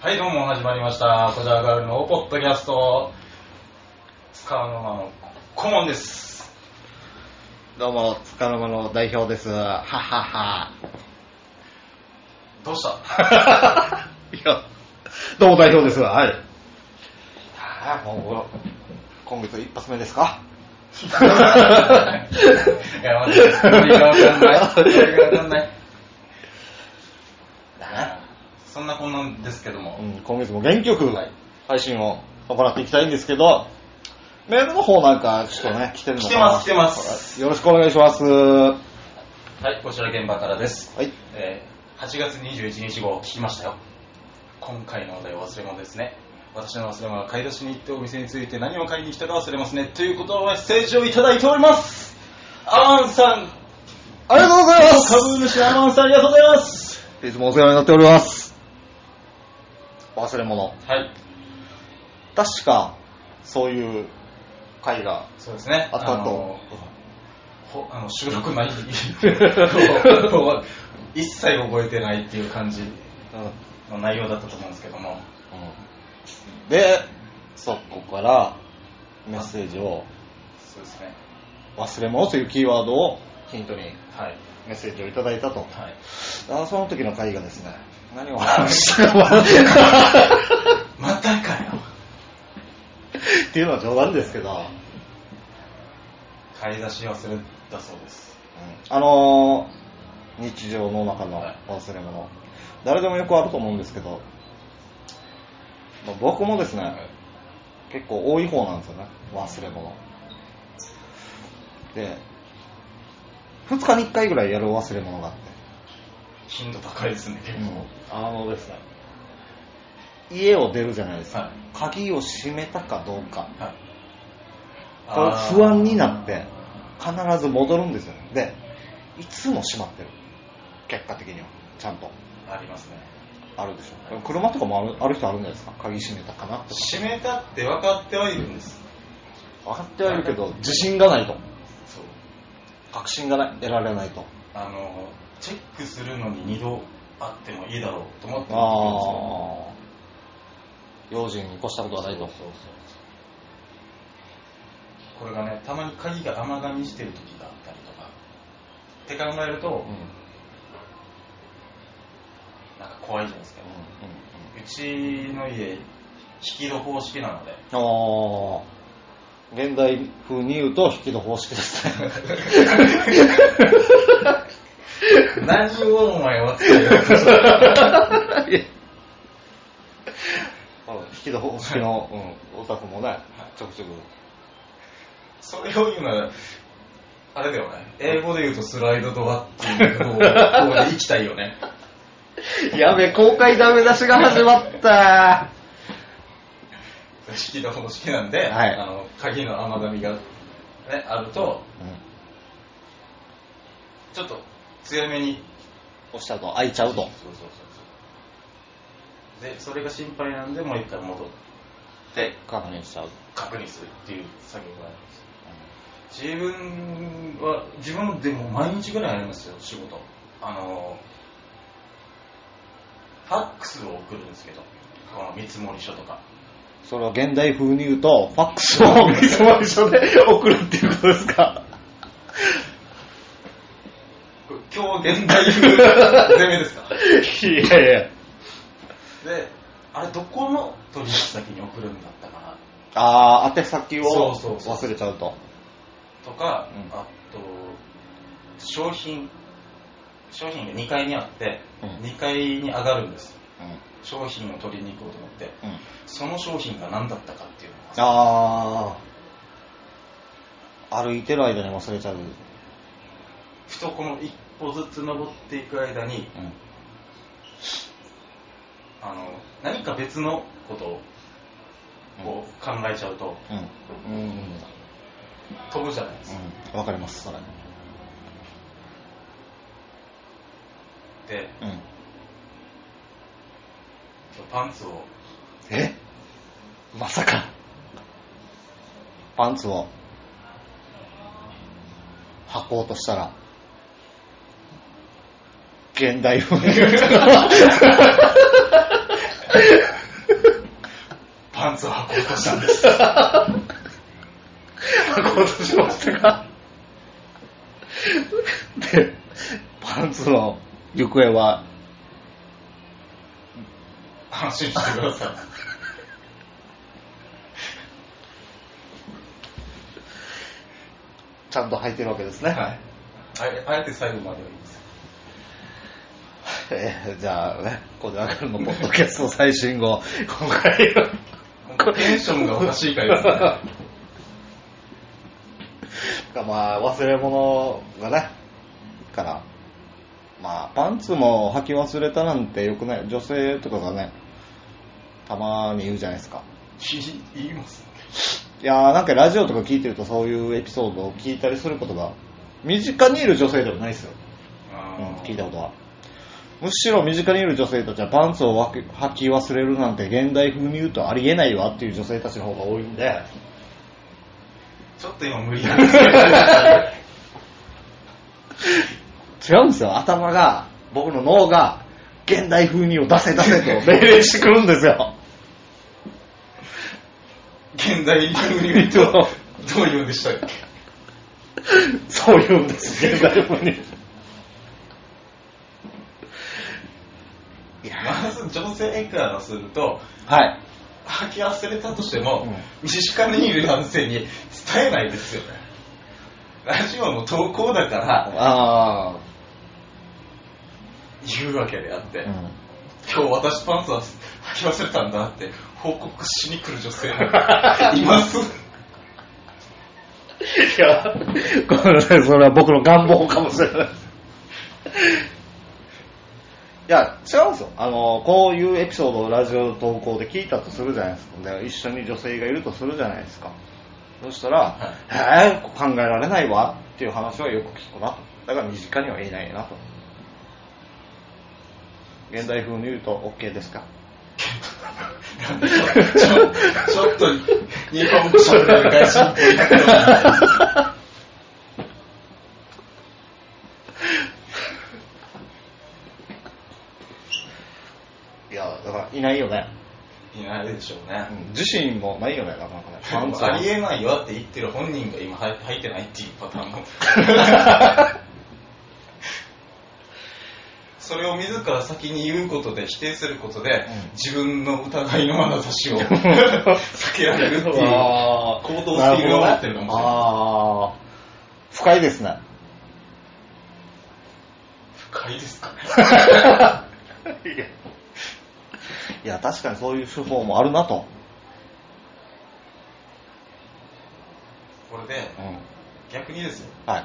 はい、どうも始まりました。コジャーガールのポッドキャスト、使うの間の顧問です。どうも、つかの間の代表です。ははは。どうした？いや、どうも代表です。はい。はあ、もう、今月一発目ですか？いや、待って、ノリがわかんない。ノリがわかんない。そんなこんなんですけどもう、ん、今月も元気よくはい配信を行っていきたいんですけど、メールの方なんかちょっとね、来てるのかな？来てます来てますよろしくお願いします。ははい、こちら現場からです。い。えー8月21日号聞きましたよ。今回のお題忘れ物ですね。私の忘れ物は買い出しに行ってお店について何を買いに来たか忘れますね。ということをメッセージをいただいております。アマンさん、ありがとうございます株主アマンさんありがとうございます。いつもお世話になっております。忘れ物。はい、確か、そういう会がそうですね。あったと。あの収録前に 一切覚えてないっていう感じうんの内容だったと思うんですけども、で、そこからメッセージをそうですね。忘れ物というキーワードをヒントにはい。メッセージをいただいたと。はい。あその時の会がですね、何を話したかまたかよ。っていうのは冗談ですけど、買い出し忘れたそうです。あのー日常の中のはい。忘れ物、誰でもよくあると思うんですけど、まあ僕もですね、結構多い方なんですよね、忘れ物。で、2日に1回ぐらいやる忘れ物があって、頻度高いですね、結構。あのですね、家を出るじゃないですか、はい鍵を閉めたかどうか、はい。これ不安になって、必ず戻るんですよ。で、いつも閉まってる。結果的には。ちゃんと。あーありますね。あるでしょ。車とかもあるある人あるんじゃないですか？鍵閉めたかなとか。閉めたって分かってはいるんです。分かってはいるけど、自信がないと。そう。確信がない得られないと。あの、チェックするのに二度あってもいいだろうと思ってああ。用心に越したことはないと。そうそう。そうこれがね、たまに鍵が甘噛みしてる時があったりとか、って考えると、うん。なんか怖いじゃないですか。うん。うちの家、引き戸方式なので、ああ。現代風に言うと、引きの方式ですね。何をお前は伝えようとしてる 引きの方式の、うん、お宅もね、ちょくちょく。それを言うなら、あれだよね、英語で言うとスライドドアっていう方向で行きたいよね。やべ、公開ダメ出しが始まった。引き戸方式なん。で、はいあの鍵の甘噛みが、ね、あると、ちょっと強めに押したと開いちゃうと。そうそうそうそう。でそれが心配なんでもう一回戻って確認しちゃう。確認するっていう作業があるんです。自分は自分でも毎日ぐらいありますよ仕事。あのファックスを送るんですけどこの見積書とか。それは現代風に言うと、ファックスを 見積書で送るっていうことですか？これ今日現代風攻めですか？いやいや。であれどこの取引先に送るんだったかな？あー、宛先をそうそうそう忘れちゃうと。とか、うんあと商品商品が2階にあって、うん2階に上がるんですうん。商品を取りに行こうと思ってうん。その商品が何だったかっていうのがあー。歩いてる間に忘れちゃう。ふとこの一歩ずつ登っていく間にうん。あの何か別のことを考えちゃうとうん。うん。うん。飛ぶじゃないですか、うん。わかります、それ。でうん。パンツをえ？まさか。パンツを履こうとしたら、現代風に。パンツを履こうとしたんです。履こうとしましたか？で、パンツの行方は、安心してください。ちゃんと履いてるわけですね。はい。あえて最後まではいいです。え ーじゃあね、これ上がるのポッドキャスト最新号、今回は、テンションがおかしい回ですね。まあ、忘れ物がね、から、まあ、パンツも履き忘れたなんてよくない。女性とかがね、たまに言うじゃないですか。言い言いますいやーなんかラジオとか聞いてるとそういうエピソードを聞いたりすることが、身近にいる女性ではないですよ。うん、聞いたことは。むしろ身近にいる女性たちはパンツを履き忘れるなんて現代風に言うとありえないわっていう女性たちの方が多いんで、ちょっと今無理なんですけど。違うんですよ。頭が、僕の脳が、現代風にを出せ出せと命令してくるんですよ。現代風に言うと、どう言うんでしたっけ？そう言うんです、現代風に。いやまず女性からすると、はい。履き忘れたとしても、うん身近にいる男性に伝えないですよね。ラジオの投稿だからあ言うわけであって、ー。うん。今日私パンツは履き忘れたんだって報告しに来る女性が います。いや、ごめんなさい、それは僕の願望かもしれない。いや、違うんですよ。あの、こういうエピソードをラジオ投稿で聞いたとするじゃないですか。で一緒に女性がいるとするじゃないですか。そしたら、えー、考えられないわっていう話はよく聞くなと。だから身近にはいないなと。現代風に言うと OK ですか？ちょちょっと日本語喋れる外人っぽいや、だからいないよね。いないでしょうね。うん自身もないよね、なかなかね。パンツはありえないよって言ってる本人が今履履いてないっていうパターンも。それを自ら先に言うことで否定することで、うん自分の疑いの眼差しを 避けられるっていう行動スキルを持ってるかもしれない深いですね。深いですかね。いやいや、確かにそういう手法もあるなと。これでうん。逆にですよ。はい。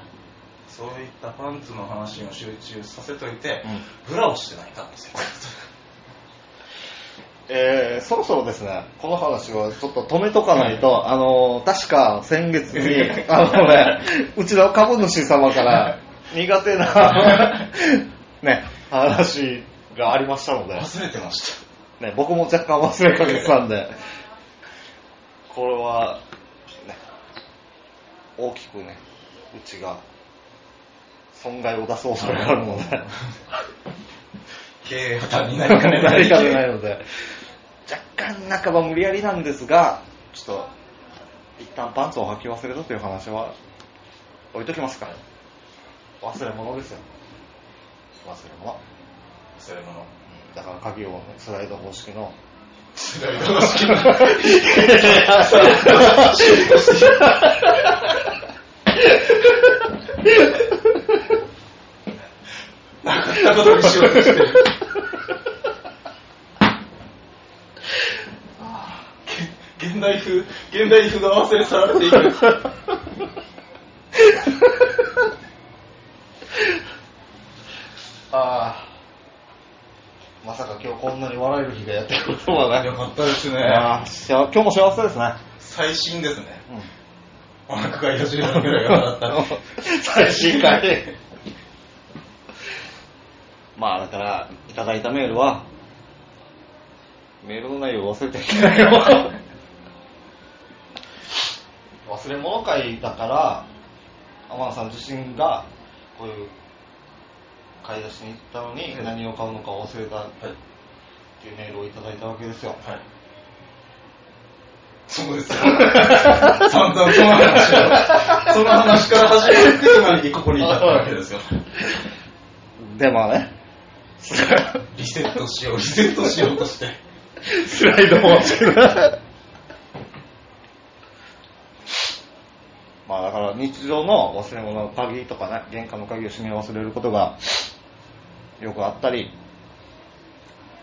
そういったパンツの話を集中させといて、うん。ブラをしてないかですよ。えー、そろそろですね、この話はちょっと止めとかないと、あのー、確か先月に、あのね、うちの株主様から苦手な、ね、話がありましたので、忘れてましたね、僕も若干忘れかけてたんで、これは、ね、大きくね、うちが損害を出す恐れがあるので、経営破綻になりかねなりかねないので、若干半ば無理やりなんですが、ちょっと、一旦パンツを履き忘れたという話は置いときますか。忘れ物ですよ。忘れ物。忘れ物うんだから鍵をね、スライド方式の、スライド方式の。なかったことにしようとして 現代風現代風が忘れ去られていくああ、まさか今日こんなに笑える日がやってくるとはね。よかったですねああしあ今日も幸せですね。最新ですねうんお腹がよじれるぐらいが笑った 最新回。まあだから、いただいたメールは、メールの内容を忘れてはいけないよ。忘れ物会だから、天野さん自身が、こういう買い出しに行ったのにうん何を買うのか忘れたっっていうメールをいただいたわけですよ。はい。そうですよ。散々その話を、その話から始まって今にここに至ったわけですよ。でもね、リセットしよう、リセットしようとして。スライドも。まあだから日常の忘れ物の鍵とかね、玄関の鍵を閉め忘れることがよくあったり、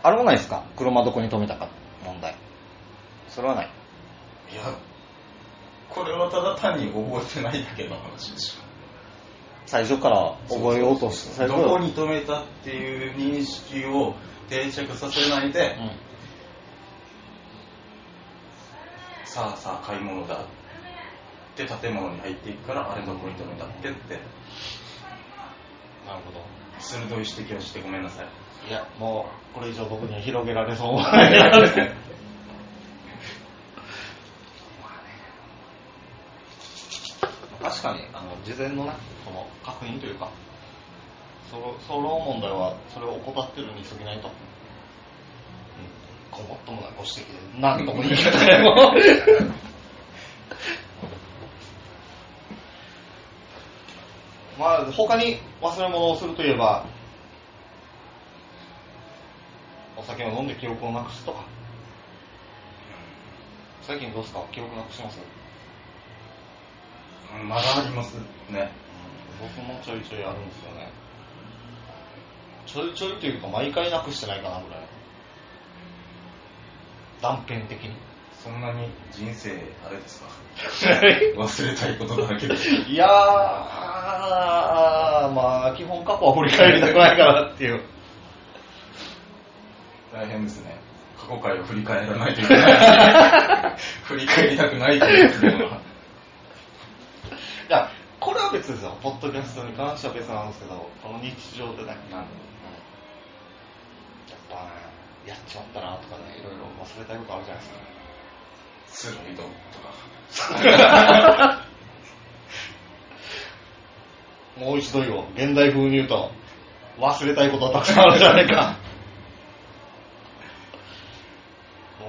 あれもないですか？車どこに止めたか？問題。それはない。いや、これはただ単に覚えてないだけの話でし最初から覚えようとしょ。最初どこに止めたっていう認識を定着させないで、うんさあさあ買い物だって建物に入っていくからあれどこに止めたっけってなるほど。鋭い指摘をしてごめんなさい。いや、もう、これ以上僕には広げられそうもない。確かに、あの、事前のね、その、確認というか、その、その問題は、それを怠ってるに過ぎないと。うん。ごもっともなご指摘で、なんとも言い方でも。まあ、他に忘れ物をするといえば、お酒を飲んで記憶をなくすとか。最近どうですか？記憶なくします？うんまだありますね。僕もちょいちょいあるんですよね。ちょいちょいというか毎回なくしてないかなぐらい。断片的に。そんなに人生あれですか？忘れたいことだらけで。いやー、まあ基本過去は振り返りてこないかなっていう。大変ですね。過去回を振り返らないといけない。振り返りたくないというのは。いや、これは別ですよ。ポッドキャストに関しては別なんですけど、この日常でね、なんやっぱね、やっちまったなとかね、いろいろ忘れたいことあるじゃないですか。スロイドとか。もう一度言おう。現代風に言うと、忘れたいことはたくさんあるじゃないか。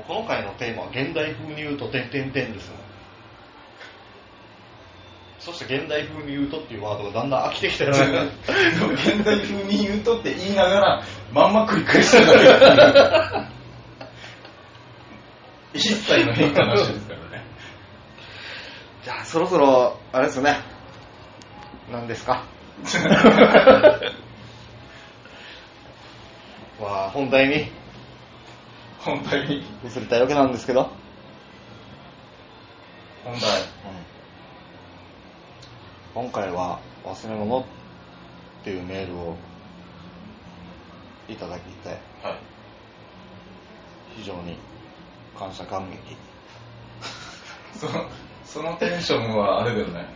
もうこの回のテーマは現代風に言うと、点々点ですよ。そして現代風に言うとっていうワードがだんだん飽きてきたよね。現代風に言うとって言いながら、まんま繰り返してるだけ一切の変化なしですからね。じゃあそろそろ、あれですね。何ですか？まあ本題に本題に、移りたいわけなんですけど。本題。今回は忘れ物っていうメールをいただきてはい。非常に感謝感激その、そのテンションはあれだよね。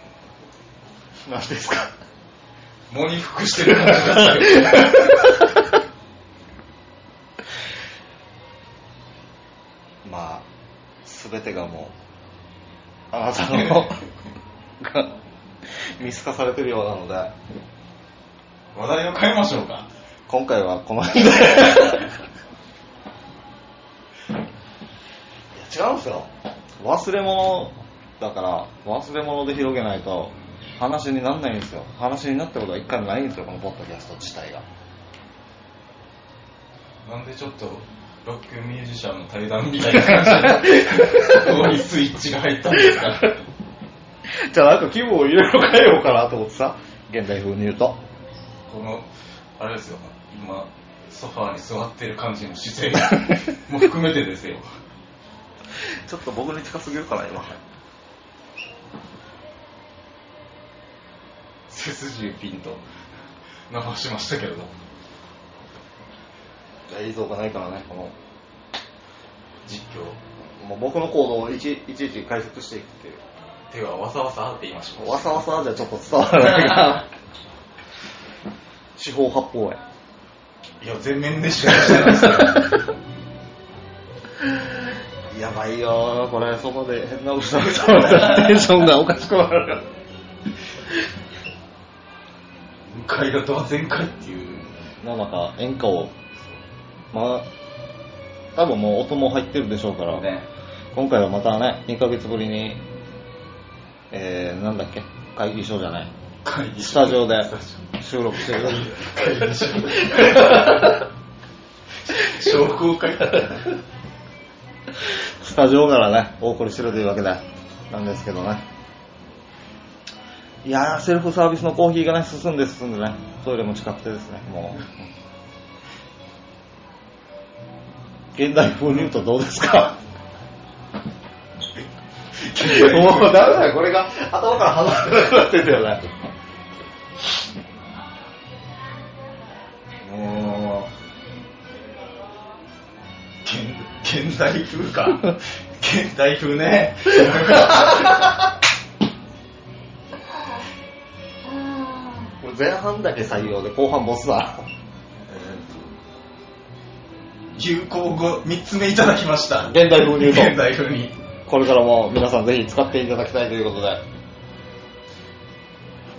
何ですか？喪に服してる感じがするよね。まあ全てがもうあなたのが見透かされてるようなので。話題を変えましょうか。今回はこの辺で。いや違うんですよ。忘れ物だから忘れ物で広げないと話にならないんですよ。話になったことは一回もないんですよこのポッドキャスト自体が。なんでちょっと、ロックミュージシャンの対談みたいな感じで、ここにスイッチが入ったんですか？じゃあなんか気分をいろいろ変えようかなと思ってさ現代風に言うとこの、あれですよ、今、ソファーに座ってる感じの姿勢も含めてですよ。ちょっと僕に近すぎるかな今背筋をピンと伸ばしましたけれど。映像がないからねこの実況。もう僕の行動をいちいちいち解説していくっていう手はわさわさって言いましょう。わさわさじゃちょっと伝わらないが四方八方へいや、全面でしてないです。やばいよーこれそこで変な嘘が伝わったらテンションがおかしくなる向かいがドア全開っていう。の中演歌をまあ多分もう音も入ってるでしょうから、ね今回はまたね、2ヶ月ぶりに、えー、なんだっけ、会議所じゃない、会議スタジオで収録してる。オ会議所商工会スタジオからね、お送りしてるというわけで、なんですけどね。いやー、セルフサービスのコーヒーがね、進んで進んでね、トイレも近くてですね、もう。現代風に言うとどうですか？もうダメだよ、これが。頭から離れなくなってんだよね。も現現代風か。現代風ね。う、これ前半だけ採用で後半ボスだ。有効語3つ目いただきました。現代風に言うと。現代風に。これからも皆さんぜひ使っていただきたいということで、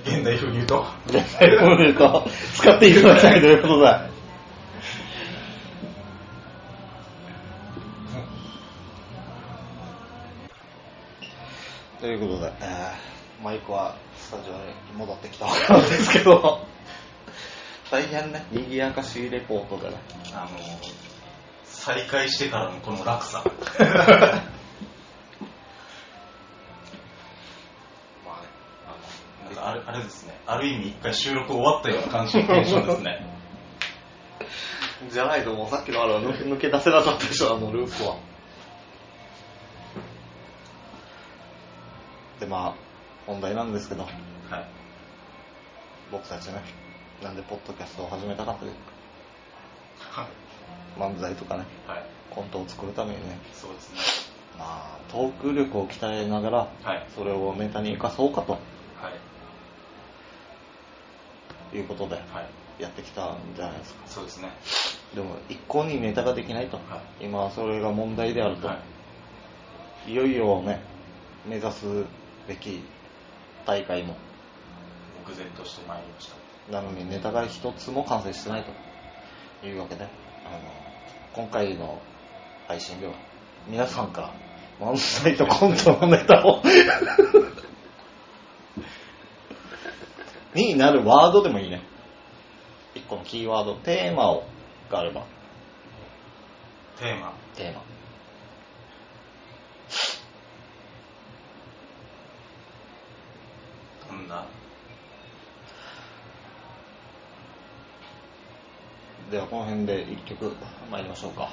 現代風に言うと？現代風に言うと、使っていただきたいということで。ということで、えーマイクはスタジオに戻ってきたわけなんですけど、大変ね、賑やかしいレポートでね、あの再開してからのこの落差。まあね、あなんかあれあれですね。ある意味一回収録終わったような感じのテンションですね。の、じゃないともうさっきのあれは抜け抜け出せなかったでしょ、あのループは。で、まあ、本題なんですけど、はい。僕たちね、なんでポッドキャストを始めたかというはい漫才とかね、はい。コントを作るためにね、そうですね。まあ、トーク力を鍛えながら、はい。それをネタに生かそうかと。はい。いうことで、はい。やってきたんじゃないですか。そうですね。でも、一向にネタができないと、は今はそれが問題であると、はい。いよいよね、目指すべき大会も、目前としてまいりました。なのにネタが一つも完成してないというわけで、あの、今回の配信では、皆さんから漫才とコントのネタを になるワードでもいいね。一個のキーワード、テーマを、があれば、テーマテーマ。どんなではこの辺で一曲参りましょうか。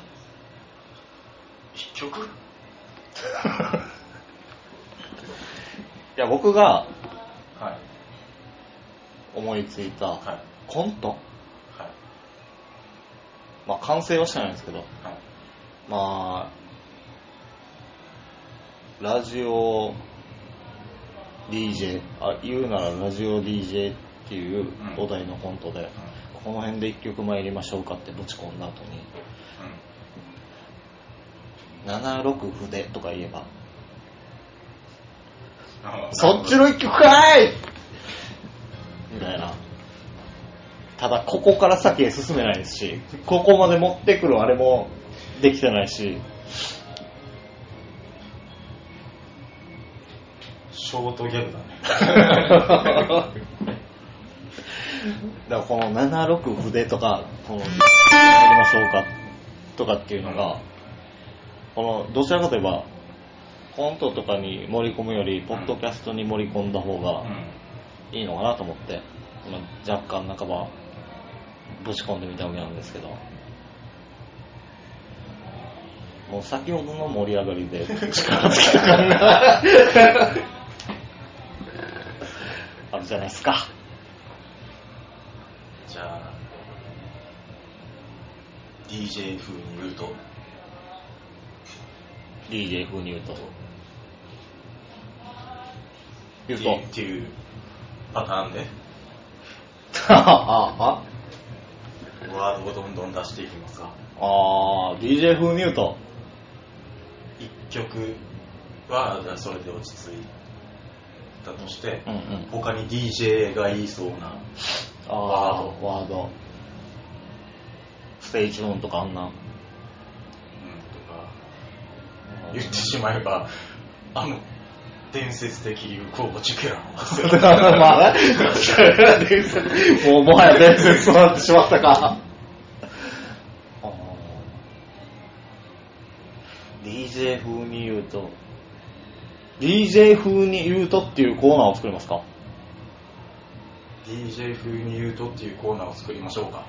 一曲？いや、僕がはい。思いついたはい。コント、はい。まあ完成はしてないんですけど、はい。まあ、ラジオ DJ、あ言うならラジオ DJ っていうお題のコントで、この辺で一曲参りましょうかってぶち込んだ後に、76筆とか言えば、うんそっちの一曲かい！みたいな。ただ、ここから先へ進めないですし、ここまで持ってくるあれもできてないし、ショートギャグだね だからこの76筆とか、この、やりましょうかとかっていうのが、この、どちらかといえば、コントとかに盛り込むより、ポッドキャストに盛り込んだ方がいいのかなと思って、今若干半ば、ぶち込んでみたわけなんですけど、もう先ほどの盛り上がりで力尽きた感が DJ 風に言うと。言うと。っていうパターンでああ、ワードをどんどん出していきますかああ、DJ 風に言うと。一曲はそれで落ち着いたとして、うんうん。他に DJ が言いそうなああ、ワード。ステージオンとかあんな。言ってしまえば、あの、伝説的流行語チュケラまあね、伝説、もうもはや伝説となってしまったか。DJ 風に言うと、DJ 風に言うとっていうコーナーを作りますか？DJ 風に言うとっていうコーナーを作りましょうか。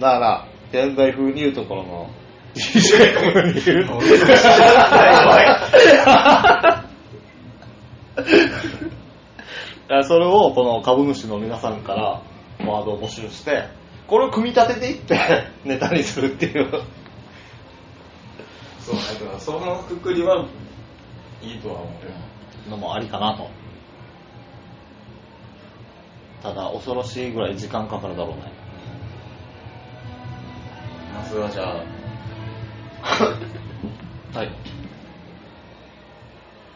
だから、現代風に言うところの、DJ 風に言うと。いやそれをこの株主の皆さんからワードを募集して、これを組み立てていってネタにするっていう。そう、だからそのくくりはいいとは思う。のもありかなと。ただ、恐ろしいぐらい時間かかるだろうね。まずはじゃあ、はい。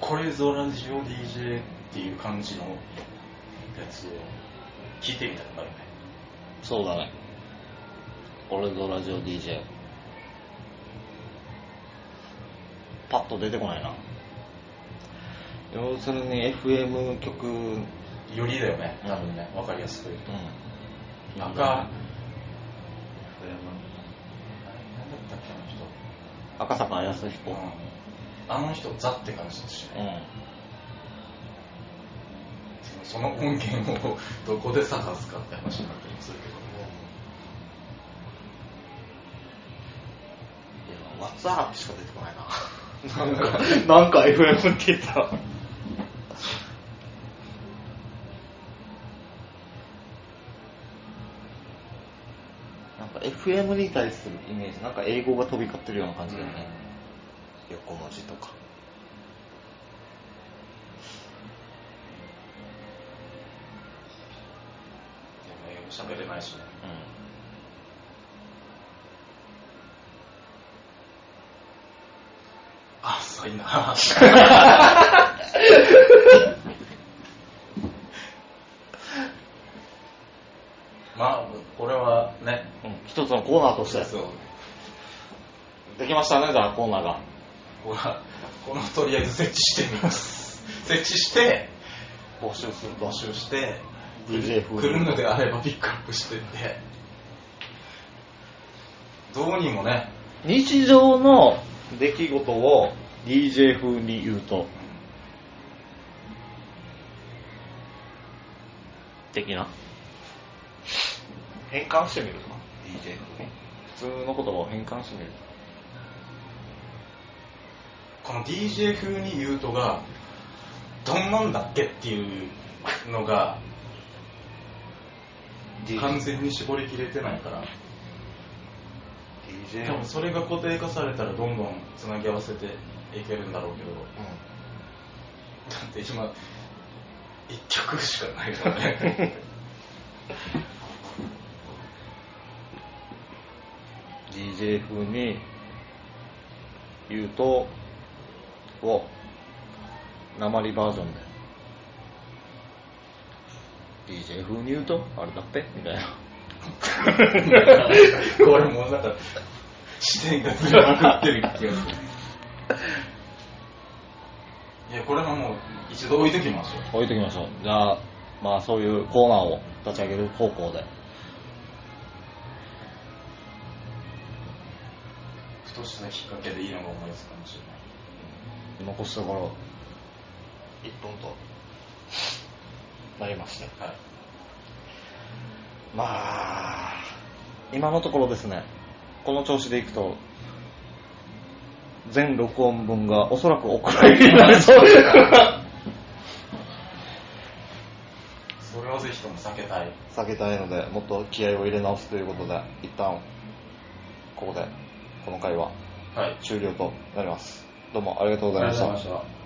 これぞラジオ DJ っていう感じのやつを聞いてみたくなるね。そうだね。これぞラジオ DJ。パッと出てこないな。要するに FM 曲、うん。よりだよね、多分ね、わかりやすく言うと。赤、なんだったっけ、あの人。赤坂康彦。うんあの人、ザって感じだしね。うん。その音源をどこで探すかって話になったりもするけど。いや、ワッツアップしか出てこないな。なんか、なんか FM って言ったら。なんか FM に対するイメージ、なんか英語が飛び交ってるような感じだよね。横文字とか。でも英語喋れないしね。あ、そういいな。まあ、これはね、うん。一つのコーナーとして。そうできましたね、じゃあコーナーが。これはこのとりあえず設置してみます。設置して、募集する募集して、DJ 風に来るのであればピックアップしてって、どうにもね、日常の出来事を DJ 風に言うと。的な変換してみるか DJ 風に普通の言葉を変換してみるこの DJ 風に言うとが、どんなんだっけっていうのが、完全に絞りきれてないから、DJ 多分それが固定化されたらどんどんつなぎ合わせていけるんだろうけど、うだって今、一曲しかないからね。ん DJ 風に言うとを鉛バージョンで DJ 風に言うとあれだってみたいな これもうなんか、視点がずれまくってる気がする。いや、これはもう一度置いときましょう。置いときましょう。じゃあ、まあそういうコーナーを立ち上げる方向で。したきっかけでいいのが思いつくかもしれない。残すところ、1分となりまして。はい。まあ、今のところですね、この調子でいくと、全録音分がおそらくお蔵入りになりそうです。それはぜひとも避けたい。避けたいので、もっと気合を入れ直すということで、一旦、ここで、この回ははい。終了となります。どうもありがとうございました。した。